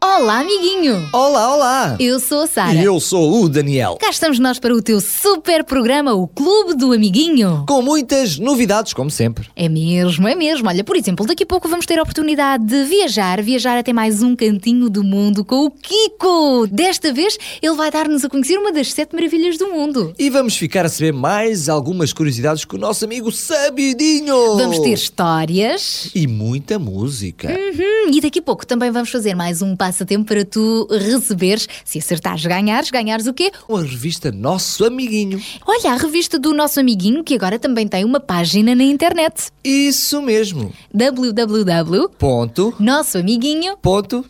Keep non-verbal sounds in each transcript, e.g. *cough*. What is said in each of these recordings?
Olá, amiguinho. Olá, olá! Eu sou a Sara. E eu sou o Daniel. Cá estamos nós para o teu super programa, o Clube do Amiguinho. Com muitas novidades, como sempre. É mesmo, é mesmo. Olha, por exemplo, daqui a pouco vamos ter a oportunidade de viajar, viajar até mais um cantinho do mundo com o Kiko. Desta vez, ele vai dar-nos a conhecer uma das sete maravilhas do mundo. E vamos ficar a saber mais algumas curiosidades com o nosso amigo Sabidinho. Vamos ter histórias. E muita música. Hum, e daqui a pouco também vamos fazer mais um passatempo para tu receberes. Se acertares, ganhares. Ganhares o quê? A revista Nosso Amiguinho. Olha, a revista do nosso amiguinho, que agora também tem uma página na internet. Isso mesmo. www.nossoamiguinho.pt Ponto.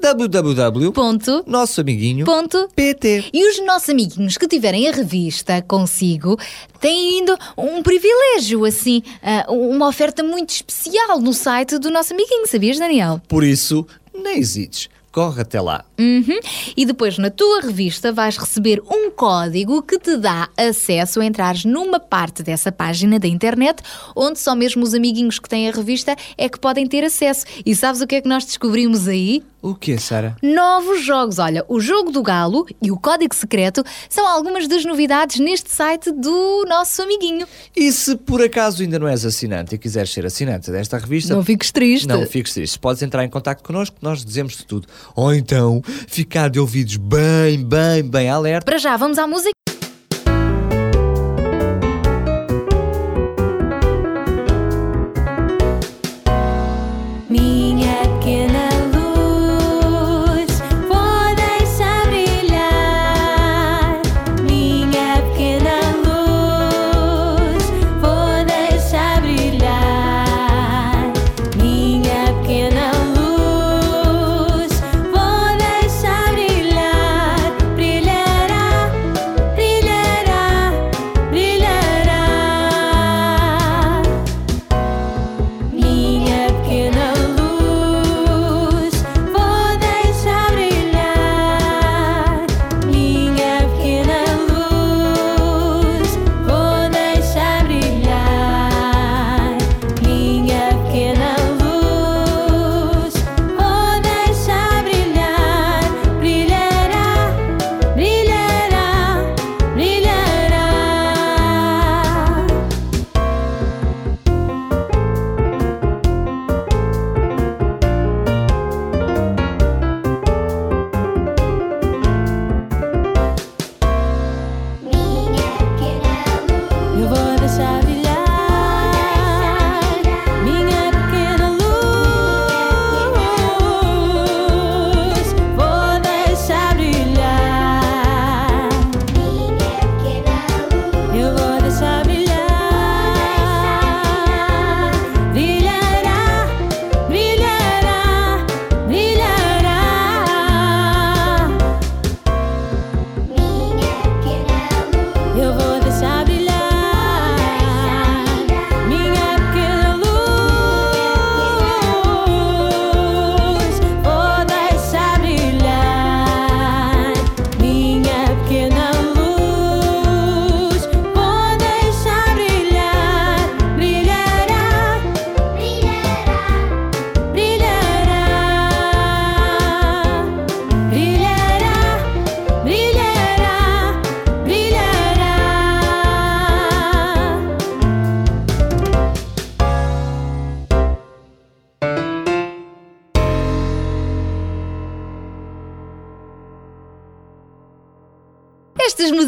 www. Ponto. Nossoamiguinho. Ponto. PT. E os nossos amiguinhos que tiverem a revista consigo têm ainda um privilégio, assim, ah, uma oferta muito especial no site do nosso amiguinho, sabias, Daniel? Por isso, nem hesites. Corre até lá. Uhum. E depois na tua revista vais receber um código que te dá acesso a entrares numa parte dessa página da internet onde só mesmo os amiguinhos que têm a revista é que podem ter acesso. E sabes o que é que nós descobrimos aí? O que, Sara? Novos jogos. Olha, o jogo do galo e o código secreto são algumas das novidades neste site do nosso amiguinho. E se por acaso ainda não és assinante e quiseres ser assinante desta revista, Não fiques triste. não fiques triste. Podes entrar em contato connosco, nós dizemos-te tudo. Ou então, ficar de ouvidos bem, bem, bem alerta. Para já, vamos à música.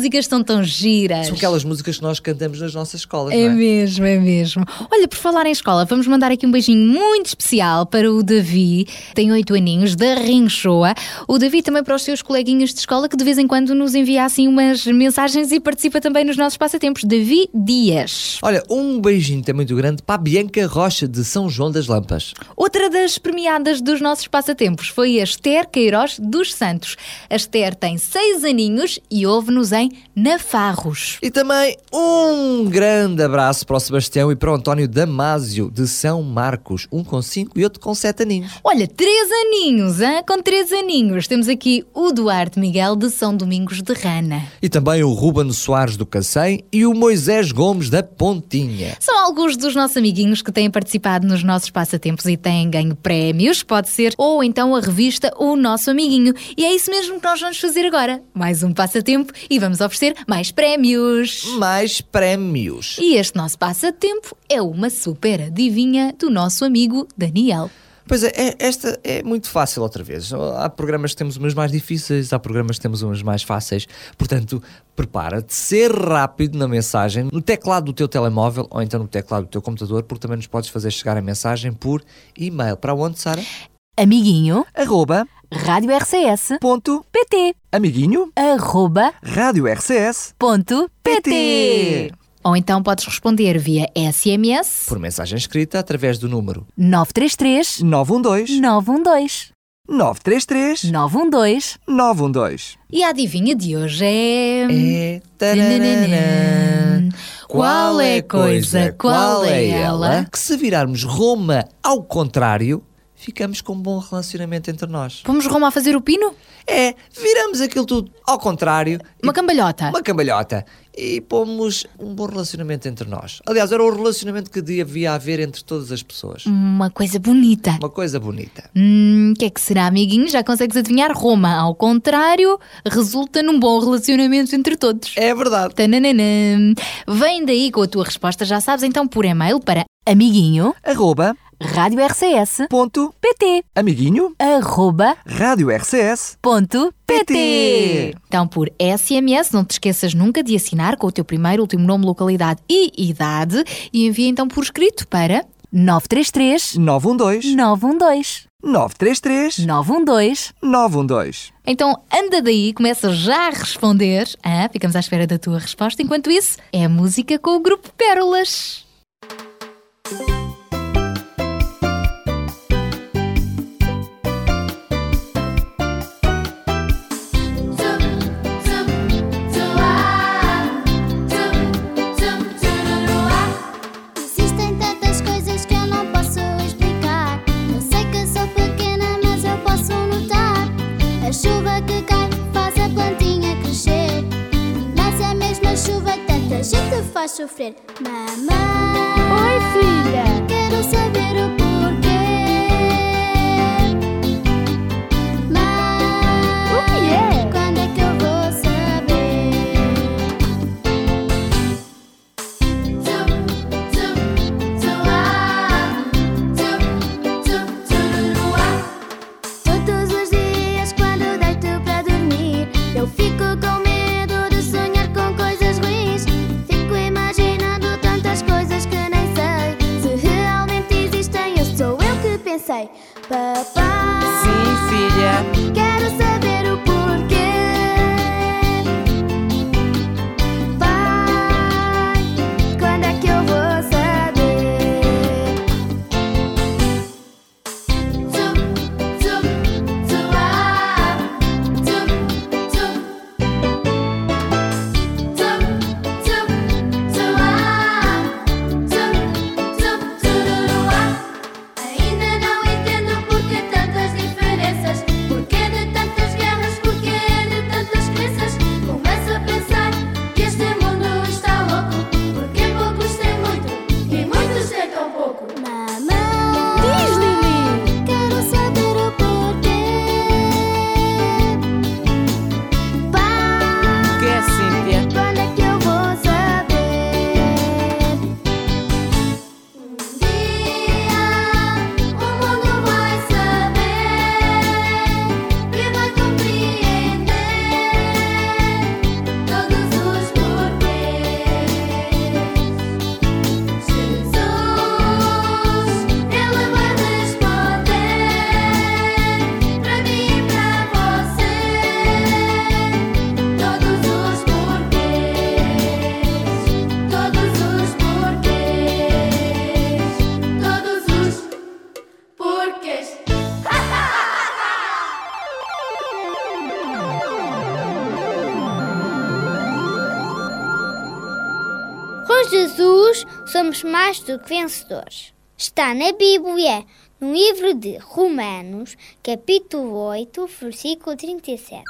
Músicas são tão giras. São aquelas músicas que nós cantamos nas nossas escolas, É não é? mesmo, é mesmo. Olha, por falar em escola, vamos mandar aqui um beijinho muito especial para o Davi, tem oito aninhos, da Rinchoa. O Davi também para os seus coleguinhas de escola que de vez em quando nos envia assim umas mensagens e participa também nos nossos passatempos. Davi Dias. Olha, um beijinho também muito grande para a Bianca Rocha de São João das Lampas. Outra das premiadas dos nossos passatempos foi a Esther Queiroz dos Santos. A Esther tem seis aninhos e ouve-nos em Nafarros. E também um grande abraço para o Sebastião e para o António Damásio de São Marcos, um com cinco e outro com sete aninhos. Olha, três aninhos, hein? com três aninhos. Temos aqui o Duarte Miguel de São Domingos de Rana. E também o Ruben Soares do Cacém e o Moisés Gomes da Pontinha. São alguns dos nossos amiguinhos que têm participado nos nossos passatempos e têm ganho prémios. Pode ser ou então a revista O Nosso Amiguinho. E é isso mesmo que nós vamos fazer agora. Mais um passatempo e vamos oferecer mais prémios. Mais prémios. E este nosso passatempo é uma super adivinha do nosso amigo Daniel. Pois é, é, esta é muito fácil outra vez. Há programas que temos umas mais difíceis, há programas que temos umas mais fáceis. Portanto, prepara-te, ser rápido na mensagem, no teclado do teu telemóvel ou então no teclado do teu computador, porque também nos podes fazer chegar a mensagem por e-mail. Para onde, Sara? Amiguinho, Arroba, Rádio RCS, ponto, PT, amiguinho, arroba, rádio RCS, ponto, PT. Ou então podes responder via SMS Por mensagem escrita através do número 933 912 912 933 912 912. e a adivinha de hoje é. É. tararara. Qual é a coisa, qual é ela? Que se virarmos Roma ao contrário, ficamos com um bom relacionamento entre nós. Pomos Roma a fazer o pino? É, viramos aquilo tudo ao contrário. Uma e- cambalhota. Uma cambalhota. E pomos um bom relacionamento entre nós. Aliás, era o relacionamento que devia haver entre todas as pessoas. Uma coisa bonita. Uma coisa bonita. Hum, o que é que será, amiguinho? Já consegues adivinhar? Roma, ao contrário, resulta num bom relacionamento entre todos. É verdade. Tananana. Vem daí com a tua resposta, já sabes, então por e-mail para Amiguinho, Arroba, Rádio RCS, ponto, PT, amiguinho, arroba, rádio RCS, ponto, PT. Então, por SMS, não te esqueças nunca de assinar com o teu primeiro, último nome, localidade e idade e envia então por escrito para 933 912 912 933 912 912. Então anda daí, começa já a responder. Ah, ficamos à espera da tua resposta. Enquanto isso, é música com o grupo Pérolas. Sofrer. Mamãe, oi filha, quero saber o mais do que vencedores. Está na Bíblia, no livro de Romanos, capítulo 8, versículo 37.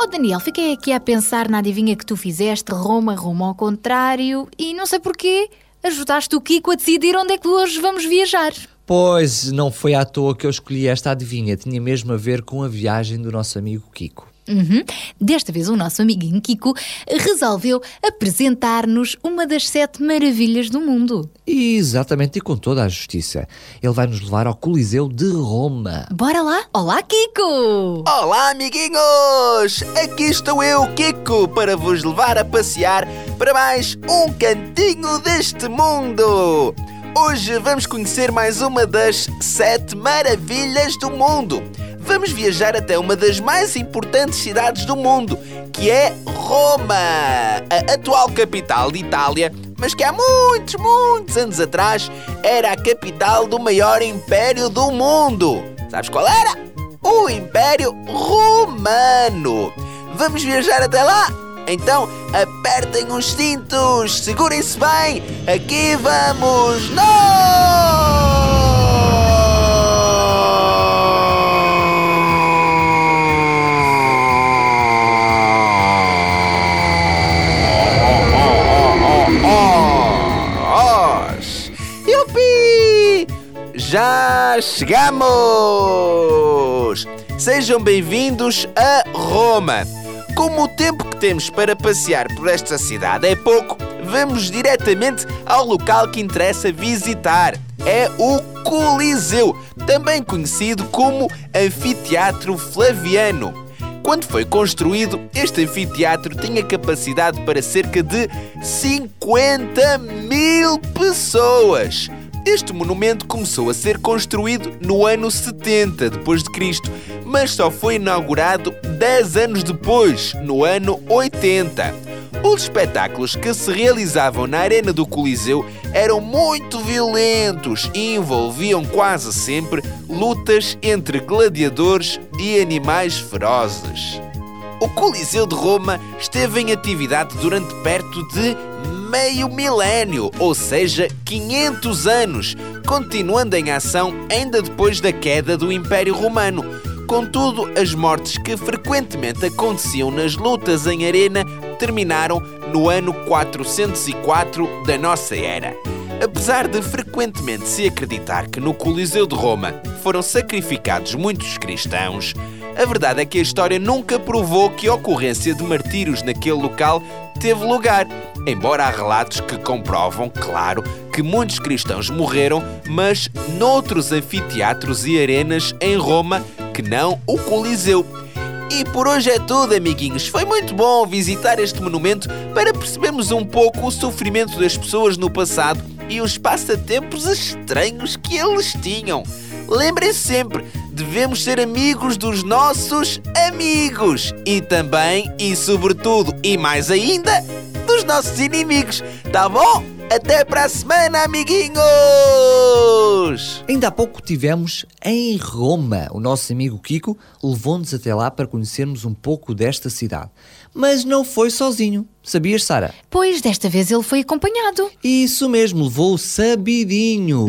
Oh, Daniel, fiquei aqui a pensar na adivinha que tu fizeste, Roma, Roma ao contrário, e não sei porquê, ajudaste o Kiko a decidir onde é que hoje vamos viajar. Pois, não foi à toa que eu escolhi esta adivinha, tinha mesmo a ver com a viagem do nosso amigo Kiko. Uhum. Desta vez o nosso amiguinho Kiko resolveu apresentar-nos uma das sete maravilhas do mundo. Exatamente, e com toda a justiça. Ele vai nos levar ao Coliseu de Roma. Bora lá? Olá, Kiko! Olá, amiguinhos! Aqui estou eu, Kiko, para vos levar a passear para mais um cantinho deste mundo. Hoje vamos conhecer mais uma das sete maravilhas do mundo. Vamos viajar até uma das mais importantes cidades do mundo, que é Roma, a atual capital de Itália, mas que há muitos, muitos anos atrás era a capital do maior império do mundo. Sabes qual era? o Império Romano. Vamos viajar até lá? Então apertem os cintos, segurem-se bem, aqui vamos nós! Já chegamos! Sejam bem-vindos a Roma. Como o tempo que temos para passear por esta cidade é pouco, vamos diretamente ao local que interessa visitar. É o Coliseu, também conhecido como Anfiteatro Flaviano. Quando foi construído, este anfiteatro tinha capacidade para cerca de 50 mil pessoas. Este monumento começou a ser construído no ano 70 depois de Cristo, mas só foi inaugurado 10 anos depois, no ano 80. Os espetáculos que se realizavam na arena do Coliseu eram muito violentos e envolviam quase sempre lutas entre gladiadores e animais ferozes. O Coliseu de Roma esteve em atividade durante perto de meio milénio, ou seja, 500 anos, continuando em ação ainda depois da queda do Império Romano. Contudo, as mortes que frequentemente aconteciam nas lutas em arena terminaram no ano 404 da nossa era. Apesar de frequentemente se acreditar que no Coliseu de Roma foram sacrificados muitos cristãos, a verdade é que a história nunca provou que a ocorrência de martírios naquele local teve lugar, embora há relatos que comprovam, claro, que muitos cristãos morreram, mas noutros anfiteatros e arenas em Roma que não o Coliseu. E por hoje é tudo, amiguinhos. Foi muito bom visitar este monumento para percebermos um pouco o sofrimento das pessoas no passado e os passatempos estranhos que eles tinham. Lembrem-se sempre, devemos ser amigos dos nossos amigos e também e sobretudo e mais ainda dos nossos inimigos. Tá bom? Até para a semana, amiguinhos! Ainda há pouco tivemos em Roma. O nosso amigo Kiko levou-nos até lá para conhecermos um pouco desta cidade. Mas não foi sozinho. Sabias, Sara? Pois desta vez ele foi acompanhado. Isso mesmo, levou o Sabidinho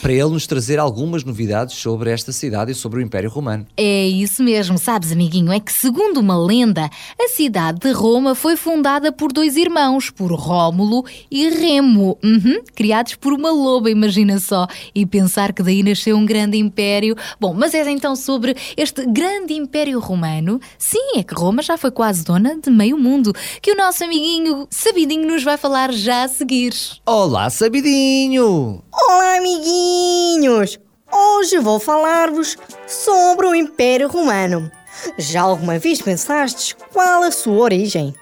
para ele nos trazer algumas novidades sobre esta cidade e sobre o Império Romano. É isso mesmo, sabes, amiguinho? É que, segundo uma lenda, a cidade de Roma foi fundada por dois irmãos, por Rómulo e Remo, Uhum, criados por uma loba, imagina só. E pensar que daí nasceu um grande império. Bom, mas é então sobre este grande império romano? Sim, é que Roma já foi quase dona de meio mundo, que o nosso amiguinho Sabidinho nos vai falar já a seguir. Olá, Sabidinho! Olá, amiguinhos! Hoje vou falar-vos sobre o Império Romano. Já alguma vez pensastes qual a sua origem?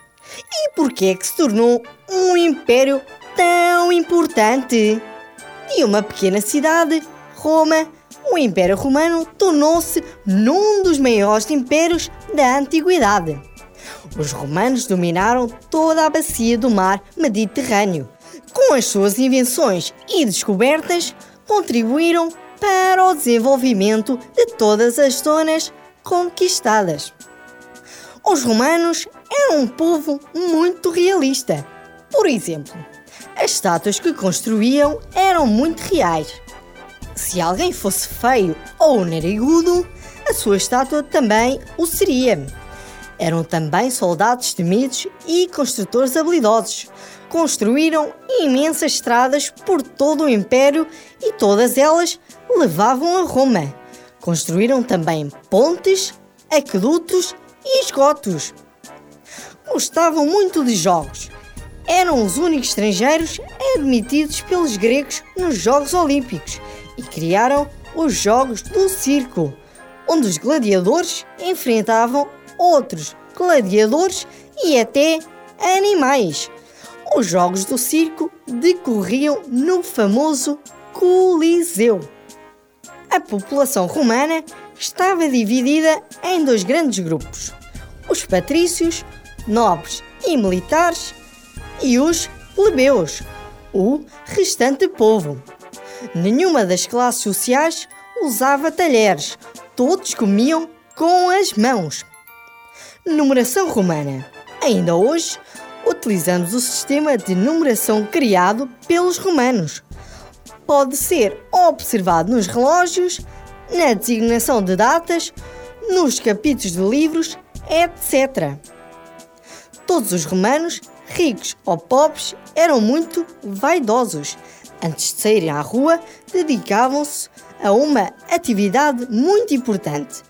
E por que é que se tornou um império tão importante? E uma pequena cidade, Roma, o Império Romano tornou-se num dos maiores impérios da antiguidade. Os romanos dominaram toda a bacia do mar Mediterrâneo. Com as suas invenções e descobertas, contribuíram para o desenvolvimento de todas as zonas conquistadas. Os romanos eram um povo muito realista. Por exemplo, as estátuas que construíam eram muito reais. Se alguém fosse feio ou narigudo, a sua estátua também o seria. Eram também soldados temidos e construtores habilidosos. Construíram imensas estradas por todo o Império e todas elas levavam a Roma. Construíram também pontes, aquedutos e esgotos. Gostavam muito de jogos. Eram os únicos estrangeiros admitidos pelos gregos nos Jogos Olímpicos e criaram os Jogos do Circo, onde os gladiadores enfrentavam outros gladiadores e até animais. Os Jogos do Circo decorriam no famoso Coliseu. A população romana estava dividida em dois grandes grupos: os patrícios, nobres e militares, e os plebeus, o restante povo. Nenhuma das classes sociais usava talheres, todos comiam com as mãos. Numeração romana. Ainda hoje, utilizamos o sistema de numeração criado pelos romanos. Pode ser observado nos relógios, na designação de datas, nos capítulos de livros, etc. Todos os romanos, ricos ou pobres, eram muito vaidosos. Antes de saírem à rua, dedicavam-se a uma atividade muito importante: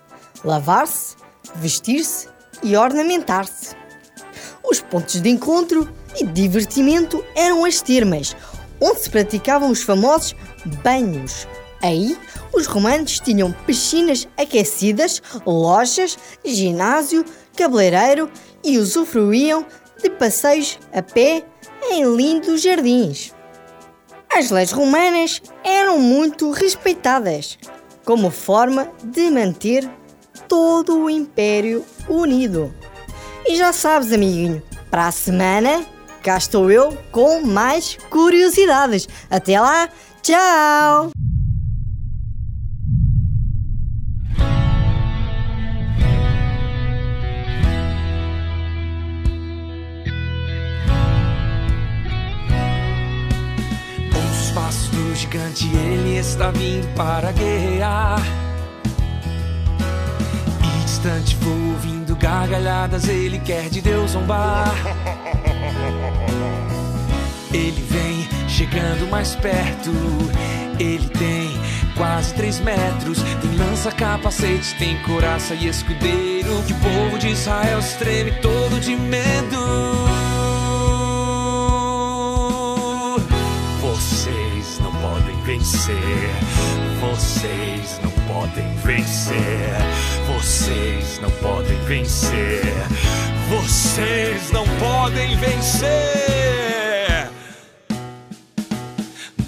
lavar-se, vestir-se e ornamentar-se. Os pontos de encontro e divertimento eram as termas, onde se praticavam os famosos banhos. Aí, os romanos tinham piscinas aquecidas, lojas, ginásio, cabeleireiro e usufruíam de passeios a pé em lindos jardins. As leis romanas eram muito respeitadas, como forma de manter todo o Império unido. E já sabes, amiguinho, para a semana cá estou eu com mais curiosidades. Até lá, tchau! Os passos do gigante, ele está vindo para guerrear. Distante vou ouvindo gargalhadas, ele quer de Deus zombar. Ele vem chegando mais perto, ele tem quase três metros. Tem lança, capacete, tem coraça e escudeiro. Que o povo de Israel se treme todo de medo. Vocês não podem vencer. Vocês não podem vencer. Vocês não podem vencer. Vocês não podem vencer.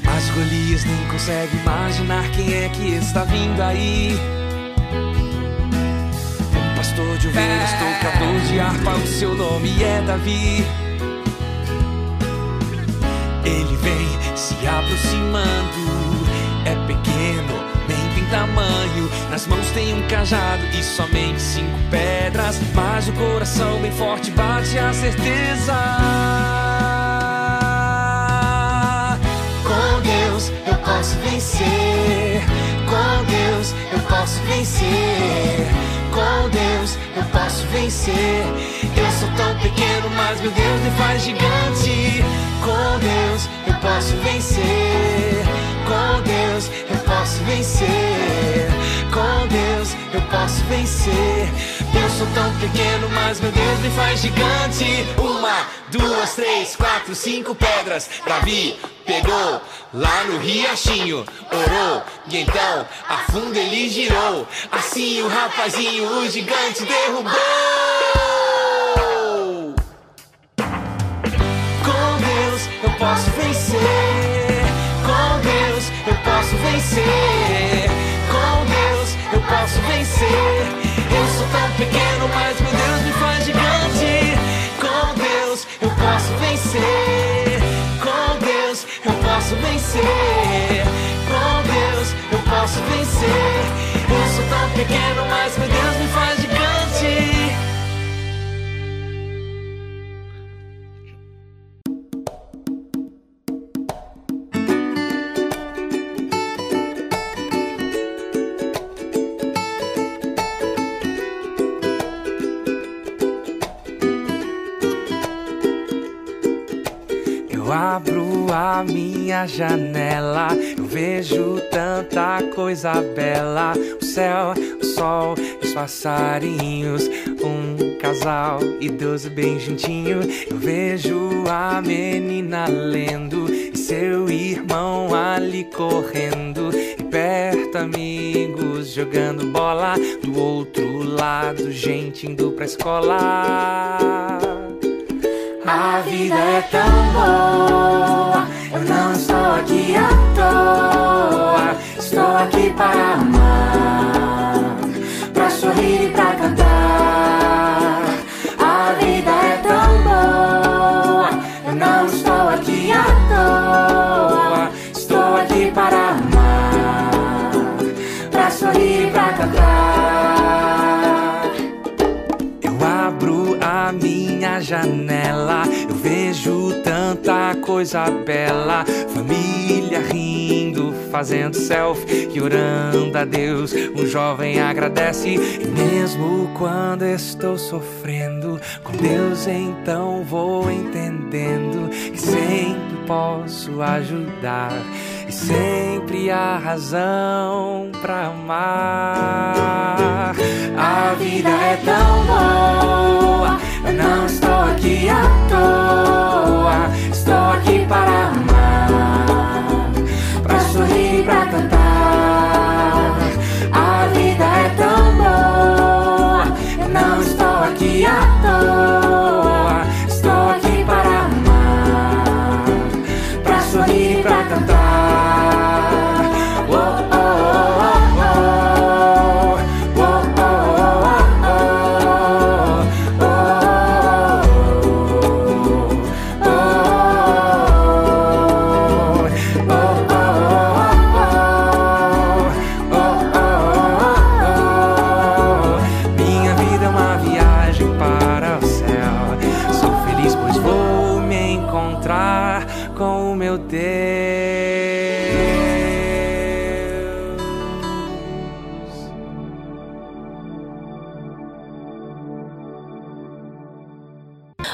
Mas Golias nem consegue imaginar quem é que está vindo aí. Um pastor de ovelhas, tocador de harpa, o seu nome é Davi. Ele vem se aproximando, é pequeno, tamanho. Nas mãos tem um cajado e somente cinco pedras. Mas o coração bem forte bate a certeza. Com Deus eu posso vencer. Com Deus eu posso vencer. Com Deus eu posso vencer. Eu sou tão pequeno, mas meu Deus me faz gigante. Com Deus eu posso vencer. Com Deus eu posso vencer. Com Deus eu posso vencer. Eu sou tão pequeno, mas meu Deus me faz gigante. Uma, duas, três, quatro, cinco pedras. Davi pegou lá no riachinho, orou e então a fundo ele girou. Assim o rapazinho, o gigante derrubou. Com Deus eu posso vencer. Vencer. Com Deus eu posso vencer. Eu sou tão pequeno, mas meu Deus me faz gigante. Com Deus eu posso vencer. Com Deus eu posso vencer. Com Deus eu posso vencer. Eu sou tão pequeno, mas meu Deus me faz gigante. Minha janela, eu vejo tanta coisa bela. O céu, o sol, os passarinhos, um casal idoso bem juntinho. Eu vejo a menina lendo e seu irmão ali correndo. E perto amigos jogando bola, do outro lado gente indo pra escola. A vida é tão boa, eu não estou aqui à toa. Estou aqui para amar, para sorrir e para cantar. Coisa bela. Família rindo, fazendo selfie e orando a Deus. Um jovem agradece, e mesmo quando estou sofrendo, com Deus então vou entendendo que sempre posso ajudar. E sempre há razão pra amar. A vida é tão boa, eu não estou aqui à toa. Para amar, pra sorrir pra cantar.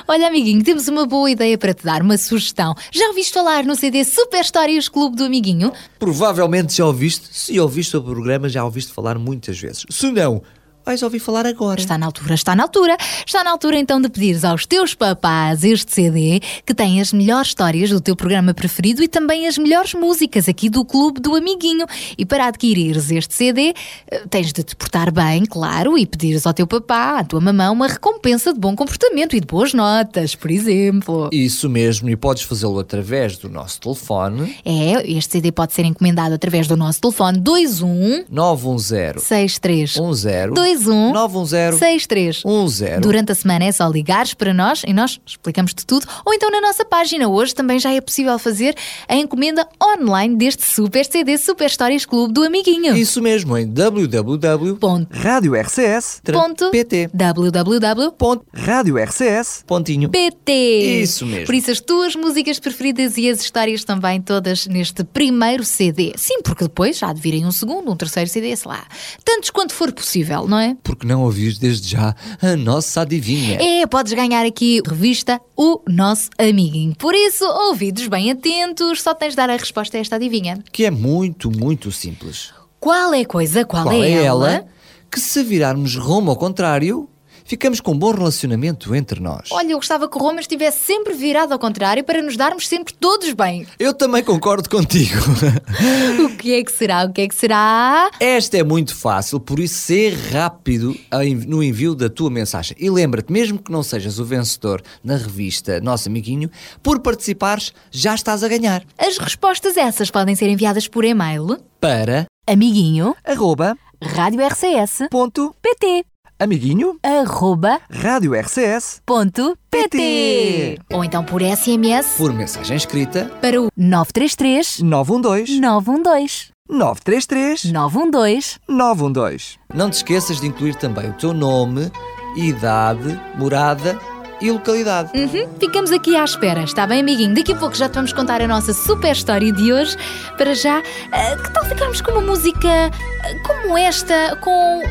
Olha, amiguinho, temos uma boa ideia para te dar, uma sugestão. Já ouviste falar no CD Super Histórias Clube do Amiguinho? Provavelmente já ouviste, se ouviste o programa, já ouviste falar muitas vezes. Se não, vais ouvir falar agora. Está na altura, está na altura. Está na altura então de pedires aos teus papás este CD que tem as melhores histórias do teu programa preferido e também as melhores músicas aqui do Clube do Amiguinho. E para adquirires este CD, eh, tens de te portar bem, claro, e pedires ao teu papá, à tua mamã, uma recompensa de bom comportamento e de boas notas, por exemplo. Isso mesmo, e podes fazê-lo através do nosso telefone É, este CD pode ser encomendado através do nosso telefone 21 910 63 10 21 910 63 10. Durante a semana é só ligares para nós e nós explicamos-te tudo. Ou então na nossa página hoje também já é possível fazer a encomenda online deste super CD Super Histórias Clube do Amiguinho. Isso mesmo, em www.radiorcs.pt Ponto. www. www.radiorcs. Pontinho. PT. Isso mesmo. Por isso, as tuas músicas preferidas e as histórias também, todas neste primeiro CD. Sim, porque depois há de virem um segundo, um terceiro CD, sei lá. Tantos quanto for possível, não é? Porque não ouvires desde já a nossa adivinha. É, podes ganhar aqui revista O Nosso Amiguinho. Por isso, ouvidos bem atentos, só tens de dar a resposta a esta adivinha. Que é muito, muito simples. Qual é a coisa, qual, Qual é, é ela? ela que se virarmos rumo ao contrário, ficamos com um bom relacionamento entre nós? Olha, eu gostava que o Roma estivesse sempre virado ao contrário para nos darmos sempre todos bem. Eu também concordo contigo. *laughs* O que é que será? O que é que será? Esta é muito fácil, por isso ser rápido no envio da tua mensagem. E lembra-te, mesmo que não sejas o vencedor na revista Nosso Amiguinho, por participares já estás a ganhar. As respostas essas podem ser enviadas por e-mail Para amiguinho? Arroba radiorcs.pt. Ou então por SMS Por mensagem escrita, para o 933 912 912 933 912 912. não te esqueças de incluir também o teu nome, idade, morada e localidade. Uhum, ficamos aqui à espera, está bem, amiguinho? Daqui a pouco já te vamos contar a nossa super história de hoje. Para já, ah, que tal ficarmos com uma música ah, como esta, com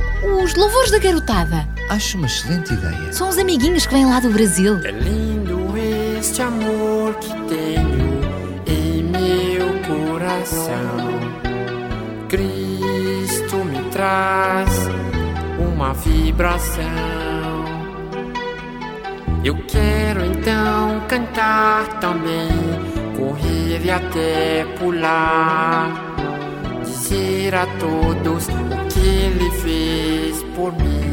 os louvores da garotada? Acho uma excelente ideia. São os amiguinhos que vêm lá do Brasil. É lindo este amor que tenho em meu coração. Cristo me traz uma vibração. Eu quero então cantar também, correr e até pular, dizer a todos o que Ele fez por mim.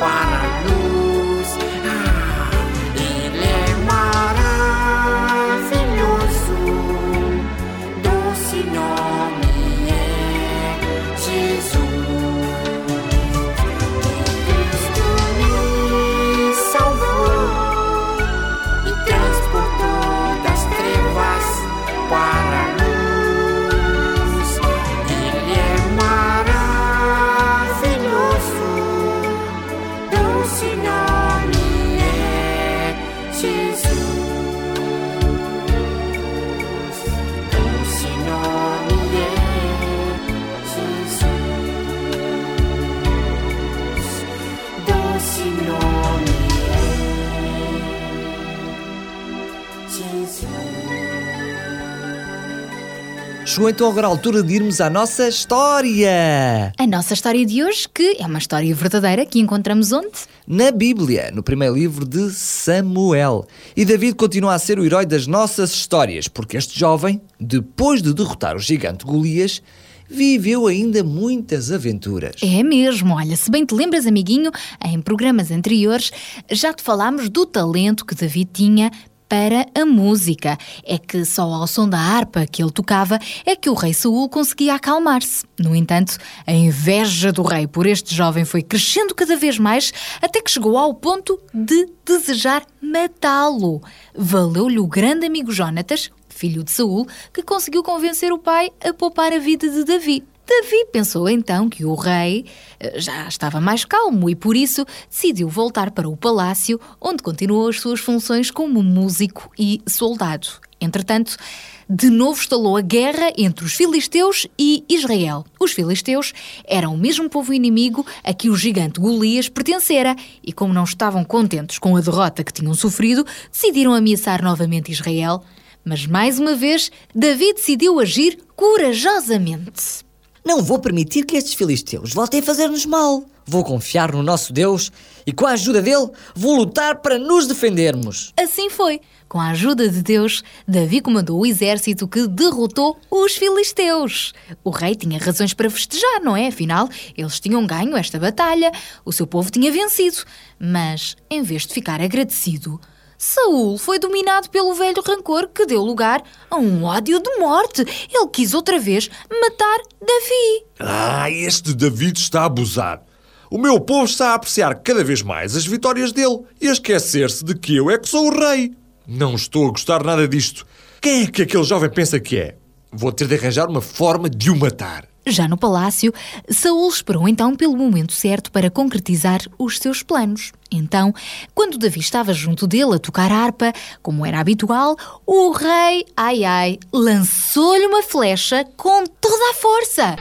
Para Chegou então agora a altura de irmos à nossa história. A nossa história de hoje, que é uma história verdadeira que encontramos onde? Na Bíblia, no primeiro livro de Samuel. E David continua a ser o herói das nossas histórias, porque este jovem, depois de derrotar o gigante Golias, viveu ainda muitas aventuras. É mesmo, olha, se bem te lembras, amiguinho, em programas anteriores já te falámos do talento que David tinha para a música. É que só ao som da harpa que ele tocava é que o rei Saul conseguia acalmar-se. No entanto, a inveja do rei por este jovem foi crescendo cada vez mais até que chegou ao ponto de desejar matá-lo. Valeu-lhe o grande amigo Jonatas, filho de Saul, que conseguiu convencer o pai a poupar a vida de Davi. Davi pensou então que o rei eh, já estava mais calmo e por isso decidiu voltar para o palácio, onde continuou as suas funções como músico e soldado. Entretanto, de novo estalou a guerra entre os filisteus e Israel. Os filisteus eram o mesmo povo inimigo a que o gigante Golias pertencera e, como não estavam contentes com a derrota que tinham sofrido, decidiram ameaçar novamente Israel. Mas mais uma vez, Davi decidiu agir corajosamente. Não vou permitir que estes filisteus voltem a fazer-nos mal. Vou confiar no nosso Deus e, com a ajuda dele, vou lutar para nos defendermos. Assim foi. Com a ajuda de Deus, Davi comandou o exército que derrotou os filisteus. O rei tinha razões para festejar, não é? Afinal, eles tinham ganho esta batalha, o seu povo tinha vencido. Mas, em vez de ficar agradecido, Saul foi dominado pelo velho rancor que deu lugar a um ódio de morte. Ele quis outra vez matar Davi. Ah, este David está a abusar. O meu povo está a apreciar cada vez mais as vitórias dele e a esquecer-se de que eu é que sou o rei. Não estou a gostar nada disto. Quem é que aquele jovem pensa que é? Vou ter de arranjar uma forma de o matar. Já no palácio, Saul esperou então pelo momento certo para concretizar os seus planos. Então, quando Davi estava junto dele a tocar harpa, como era habitual, o rei, ai ai, lançou-lhe uma flecha com toda a força.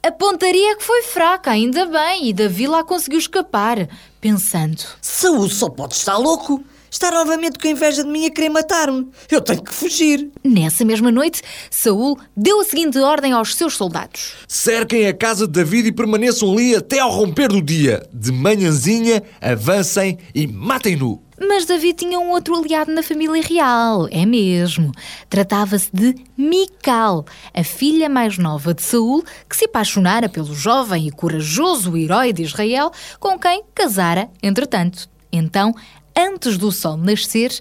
A pontaria que foi fraca, ainda bem, e Davi lá conseguiu escapar, pensando: Saúl só pode estar louco. Está novamente com inveja de mim a querer matar-me. Eu tenho que fugir. Nessa mesma noite, Saul deu a seguinte ordem aos seus soldados: Cerquem a casa de David e permaneçam ali até ao romper do dia. De manhãzinha, avancem e matem-no. Mas Davi tinha um outro aliado na família real, é mesmo. Tratava-se de Mical, a filha mais nova de Saul, que se apaixonara pelo jovem e corajoso herói de Israel, com quem casara entretanto. Então, antes do sol nascer,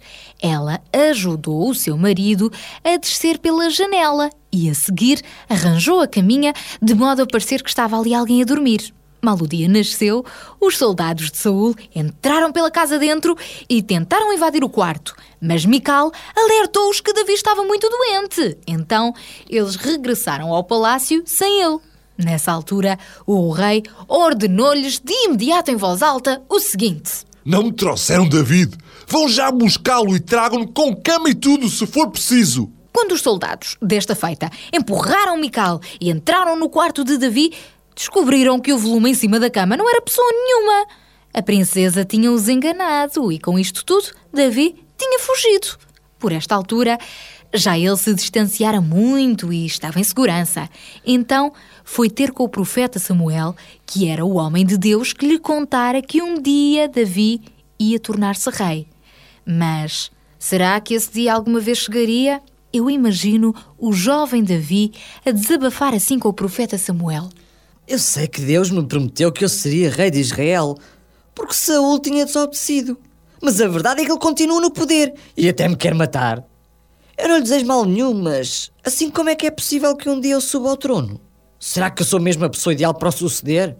ela ajudou o seu marido a descer pela janela e, a seguir, arranjou a caminha de modo a parecer que estava ali alguém a dormir. Mal o dia nasceu, os soldados de Saul entraram pela casa dentro e tentaram invadir o quarto, mas Mical alertou-os que Davi estava muito doente. Então, eles regressaram ao palácio sem ele. Nessa altura, o rei ordenou-lhes de imediato em voz alta o seguinte: Não me trouxeram David. Vão já buscá-lo e tragam-no com cama e tudo, se for preciso. Quando os soldados, desta feita, empurraram Mical e entraram no quarto de Davi, descobriram que o volume em cima da cama não era pessoa nenhuma. A princesa tinha-os enganado e, com isto tudo, Davi tinha fugido. Por esta altura, já ele se distanciara muito e estava em segurança. Então, foi ter com o profeta Samuel, que era o homem de Deus, que lhe contara que um dia Davi ia tornar-se rei. Mas será que esse dia alguma vez chegaria? Eu imagino o jovem Davi a desabafar assim com o profeta Samuel. Eu sei que Deus me prometeu que eu seria rei de Israel, porque Saul tinha desobedecido. Mas a verdade é que ele continua no poder e até me quer matar. Eu não lhe desejo mal nenhum, mas assim como é que é possível que um dia eu suba ao trono? Será que eu sou mesmo a pessoa ideal para o suceder?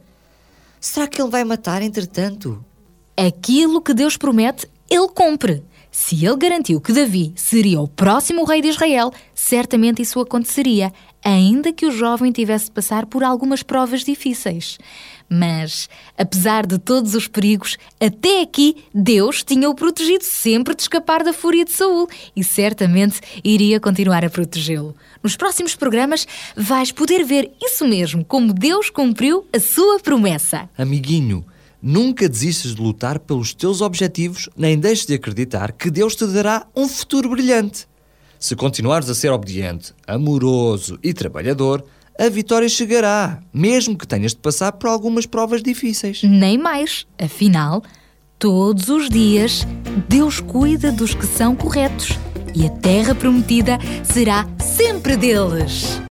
Será que ele vai matar entretanto? Aquilo que Deus promete, ele cumpre. Se ele garantiu que Davi seria o próximo rei de Israel, certamente isso aconteceria, ainda que o jovem tivesse de passar por algumas provas difíceis. Mas, apesar de todos os perigos, até aqui Deus tinha-o protegido sempre de escapar da fúria de Saul e certamente iria continuar a protegê-lo. Nos próximos programas vais poder ver isso mesmo, como Deus cumpriu a sua promessa. Amiguinho, nunca desistas de lutar pelos teus objetivos, nem deixes de acreditar que Deus te dará um futuro brilhante. Se continuares a ser obediente, amoroso e trabalhador, a vitória chegará, mesmo que tenhas de passar por algumas provas difíceis. Nem mais. Afinal, todos os dias, Deus cuida dos que são corretos e a terra prometida será sempre deles.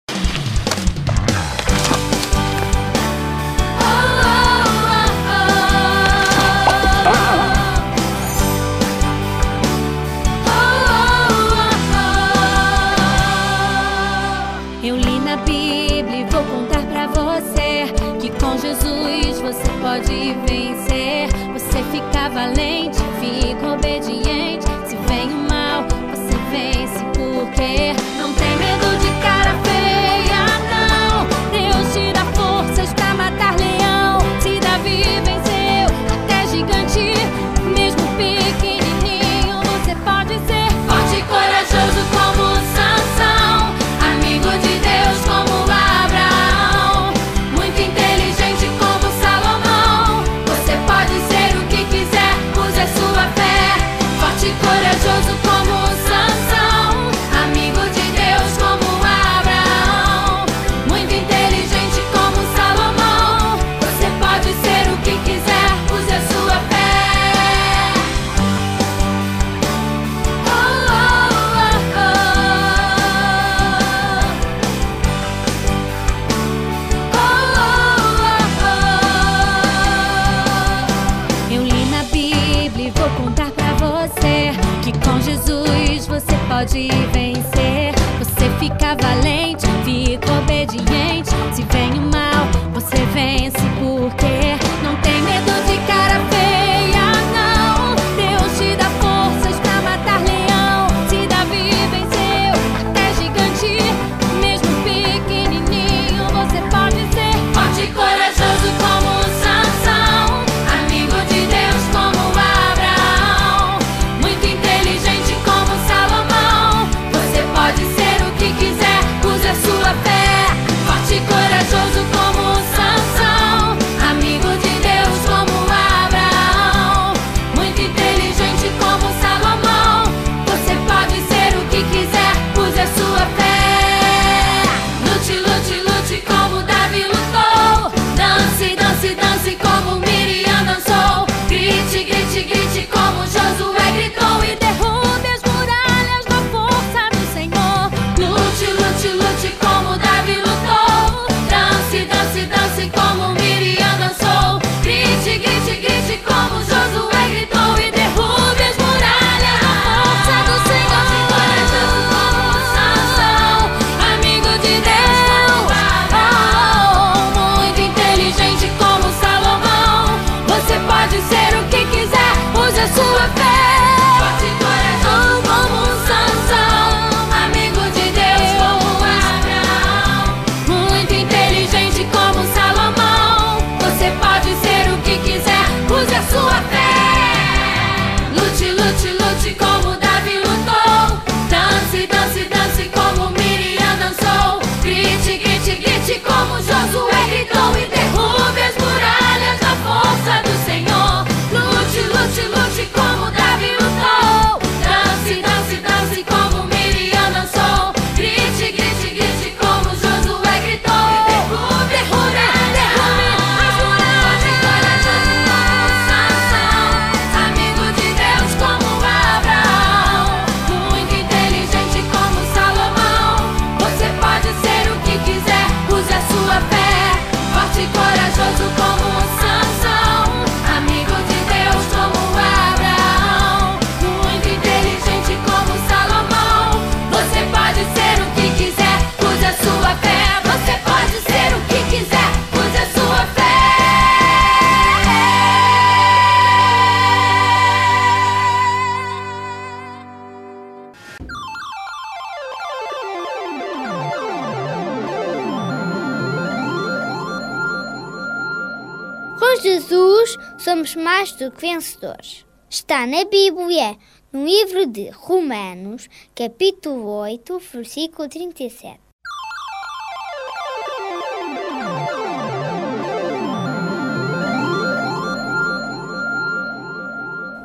mais do que vencedores. Está na Bíblia, no livro de Romanos, capítulo 8, versículo 37.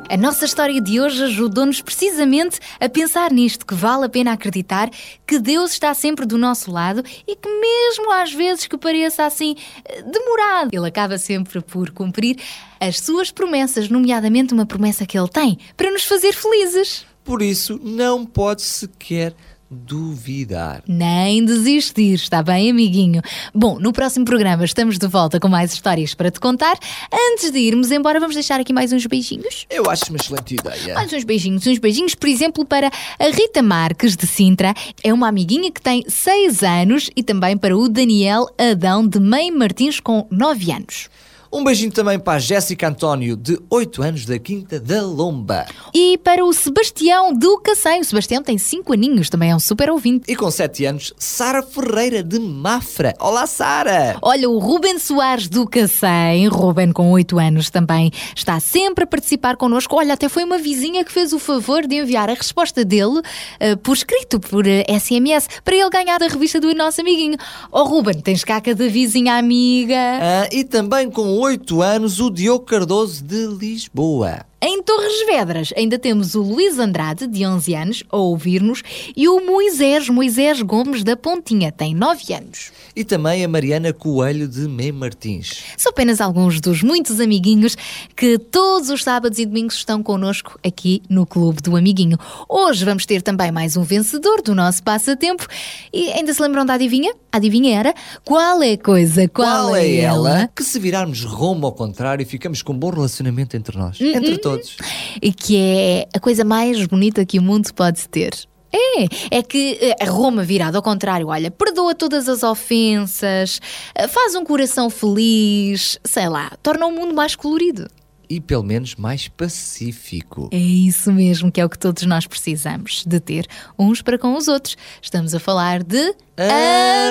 A nossa história de hoje ajudou-nos precisamente a pensar nisto, que vale a pena acreditar que Deus está sempre do nosso lado e que mesmo às vezes que pareça assim eh, demorado, ele acaba sempre por cumprir as suas promessas, nomeadamente uma promessa que ele tem para nos fazer felizes. Por isso, não pode sequer duvidar. Nem desistir, está bem, amiguinho? Bom, no próximo programa estamos de volta com mais histórias para te contar. Antes de irmos embora, vamos deixar aqui mais uns beijinhos. Eu acho uma excelente ideia. Mais uns beijinhos, uns beijinhos, por exemplo, para a Rita Marques de Sintra, é uma amiguinha que tem 6 anos, e também para o Daniel Adão de Mãe Martins com 9 anos. Um beijinho também para a Jéssica António, de 8 anos, da Quinta da Lomba. E para o Sebastião do Cacém. O Sebastião tem 5 aninhos, também é um super ouvinte. E com 7 anos, Sara Ferreira, de Mafra. Olá, Sara! Olha, o Ruben Soares do Cacém, Ruben com 8 anos também, está sempre a participar connosco. Olha, até foi uma vizinha que fez o favor de enviar a resposta dele eh, por escrito, por eh, SMS, para ele ganhar a revista do nosso amiguinho. Oh, Ruben, tens caca da vizinha amiga. Ah, e também com 8 anos, o Diogo Cardoso, de Lisboa. Em Torres Vedras ainda temos o Luís Andrade, de 11 anos, a ouvir-nos, e o Moisés, Moisés Gomes da Pontinha, tem 9 anos. E também a Mariana Coelho, de Mem Martins. São apenas alguns dos muitos amiguinhos que todos os sábados e domingos estão connosco aqui no Clube do Amiguinho. Hoje vamos ter também mais um vencedor do nosso passatempo. E ainda se lembram da adivinha? A adivinha era qual é a coisa, qual, é ela? Que se virarmos rumo ao contrário, ficamos com um bom relacionamento entre nós. Entre todos. E que é a coisa mais bonita que o mundo pode ter. É, é que eh, a Roma virada ao contrário, olha, perdoa todas as ofensas, eh, faz um coração feliz, sei lá, torna o mundo mais colorido. E pelo menos mais pacífico. É isso mesmo que é o que todos nós precisamos de ter uns para com os outros. Estamos a falar de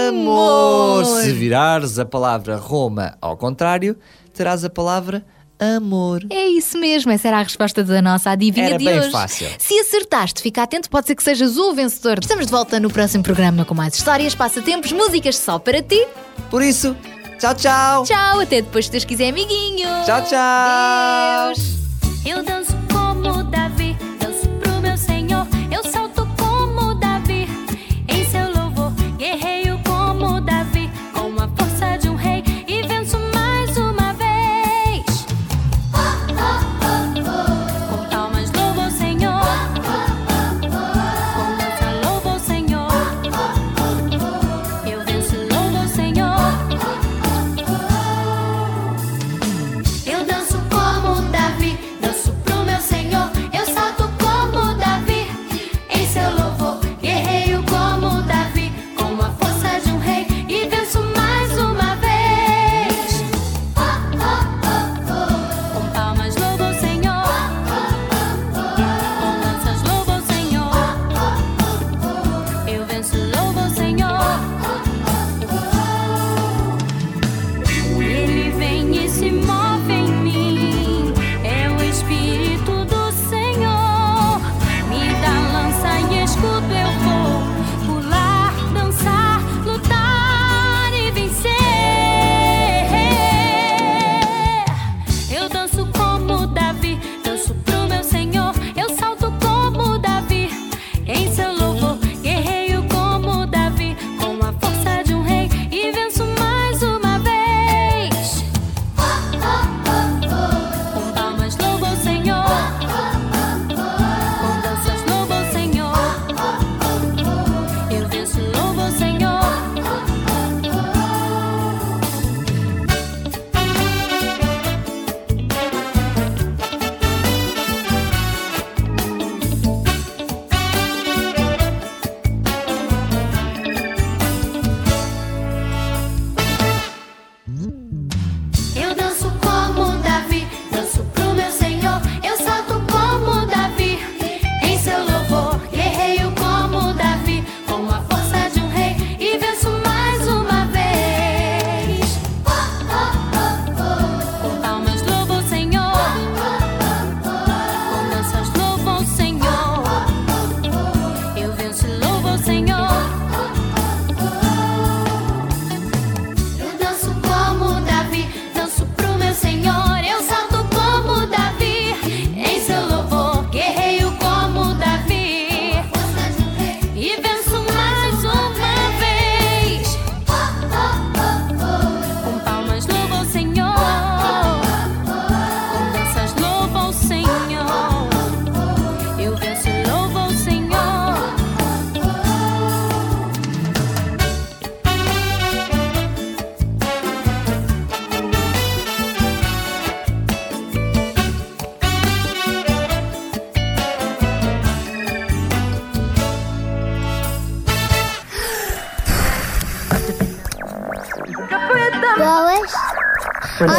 amor. Se virares a palavra Roma ao contrário, terás a palavra amor. É isso mesmo, essa era a resposta da nossa adivinha Era de bem hoje. fácil. Se acertaste, fica atento, pode ser que sejas o vencedor. Estamos de volta no próximo programa com mais histórias, passatempos, músicas só para ti. Por isso, tchau, tchau. Tchau, até depois se Deus quiser, amiguinho. Tchau, tchau. Deus. Eu danço como Davi,